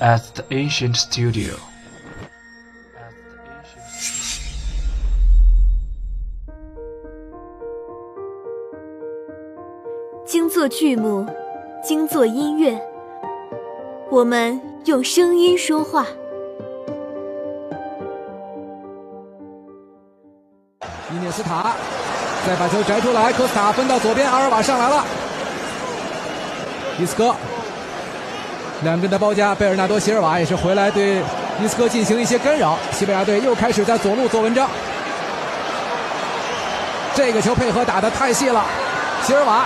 at the ancient studio. 精作剧目，精作音乐，我们用声音说话。伊涅斯塔再把球摘出来，科斯塔分到左边，阿尔瓦上来了，伊斯科两边的包夹，贝尔纳多·席尔瓦也是回来对伊斯科进行一些干扰。西班牙队又开始在左路做文章，这个球配合打的太细了，席尔瓦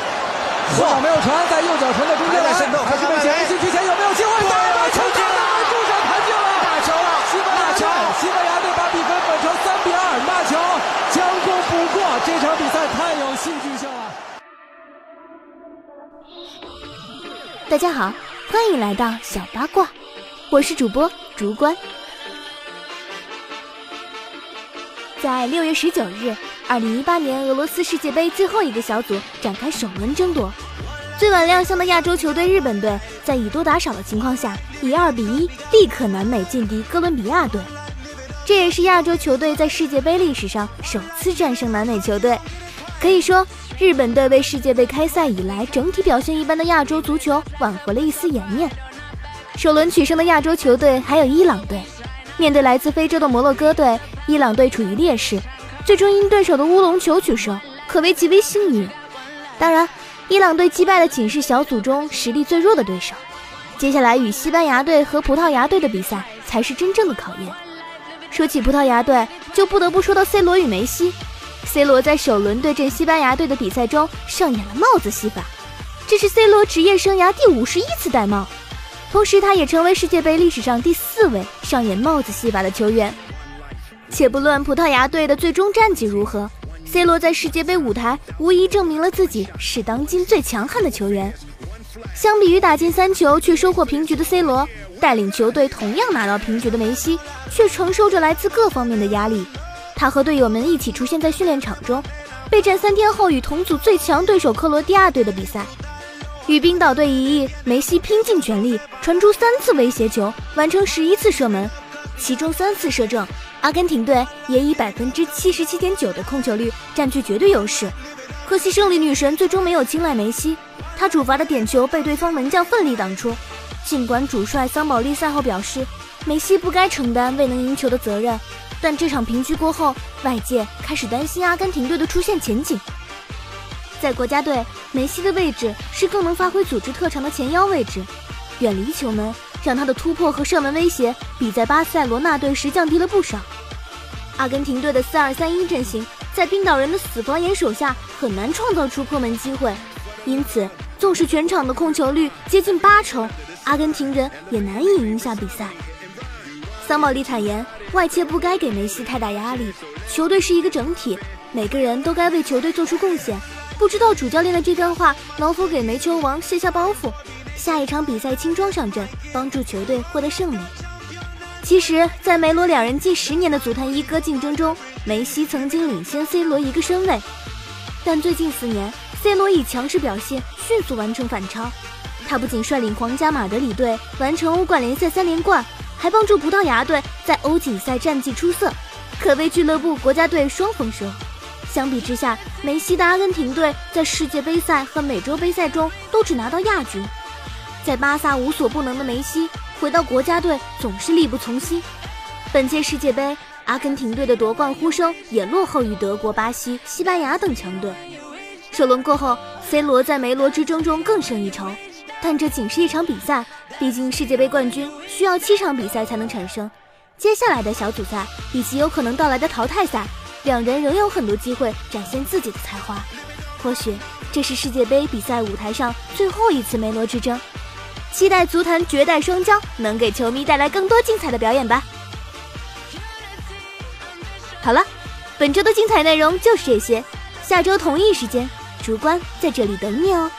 后脚没有传，在右脚传到中间来，还是被前进之前有没有机会？大把球进了，助手弹进了，大球了，西班牙队，西班牙队把比分扳成三比二，大球将功补过，这场比赛太有戏剧性了。大家好，欢迎来到小八卦，我是主播竹关。在六月十九日，二零一八年俄罗斯世界杯最后一个小组展开首轮争夺。最晚亮相的亚洲球队日本队，在以多打少的情况下，以二比一力克南美劲敌哥伦比亚队。这也是亚洲球队在世界杯历史上首次战胜南美球队。可以说，日本队为世界杯开赛以来整体表现一般的亚洲足球挽回了一丝颜面。首轮取胜的亚洲球队还有伊朗队，面对来自非洲的摩洛哥队，伊朗队处于劣势，最终因对手的乌龙球取胜，可谓极为幸运。当然，伊朗队击败的仅是小组中实力最弱的对手，接下来与西班牙队和葡萄牙队的比赛才是真正的考验。说起葡萄牙队，就不得不说到 C 罗与梅西。C 罗在首轮对阵西班牙队的比赛中上演了帽子戏法，这是 C 罗职业生涯第五十一次戴帽，同时他也成为世界杯历史上第四位上演帽子戏法的球员。且不论葡萄牙队的最终战绩如何，C 罗在世界杯舞台无疑证明了自己是当今最强悍的球员。相比于打进三球却收获平局的 C 罗，带领球队同样拿到平局的梅西，却承受着来自各方面的压力。他和队友们一起出现在训练场中，备战三天后与同组最强对手克罗地亚队的比赛。与冰岛队一役，梅西拼尽全力传出三次威胁球，完成十一次射门，其中三次射正。阿根廷队也以百分之七十七点九的控球率占据绝对优势。可惜胜利女神最终没有青睐梅西，她主罚的点球被对方门将奋力挡出。尽管主帅桑保利赛后表示，梅西不该承担未能赢球的责任。但这场平局过后，外界开始担心阿根廷队的出线前景。在国家队，梅西的位置是更能发挥组织特长的前腰位置，远离球门，让他的突破和射门威胁比在巴塞罗那队时降低了不少。阿根廷队的四二三一阵型，在冰岛人的死防眼手下，很难创造出破门机会，因此，纵使全场的控球率接近八成，阿根廷人也难以赢下比赛。桑保利坦言。外界不该给梅西太大压力，球队是一个整体，每个人都该为球队做出贡献。不知道主教练的这段话能否给梅球王卸下包袱，下一场比赛轻装上阵，帮助球队获得胜利。其实，在梅罗两人近十年的足坛一哥竞争中，梅西曾经领先 C 罗一个身位，但最近四年，C 罗以强势表现迅速完成反超。他不仅率领皇家马德里队完成欧冠联赛三连冠。还帮助葡萄牙队在欧锦赛战绩出色，可谓俱乐部、国家队双丰收。相比之下，梅西的阿根廷队在世界杯赛和美洲杯赛中都只拿到亚军。在巴萨无所不能的梅西回到国家队总是力不从心。本届世界杯，阿根廷队的夺冠呼声也落后于德国、巴西、西班牙等强队。首轮过后，C 罗在梅罗之争中更胜一筹。但这仅是一场比赛，毕竟世界杯冠军需要七场比赛才能产生。接下来的小组赛以及有可能到来的淘汰赛，两人仍有很多机会展现自己的才华。或许这是世界杯比赛舞台上最后一次梅罗之争，期待足坛绝代双骄能给球迷带来更多精彩的表演吧。好了，本周的精彩内容就是这些，下周同一时间，主观在这里等你哦。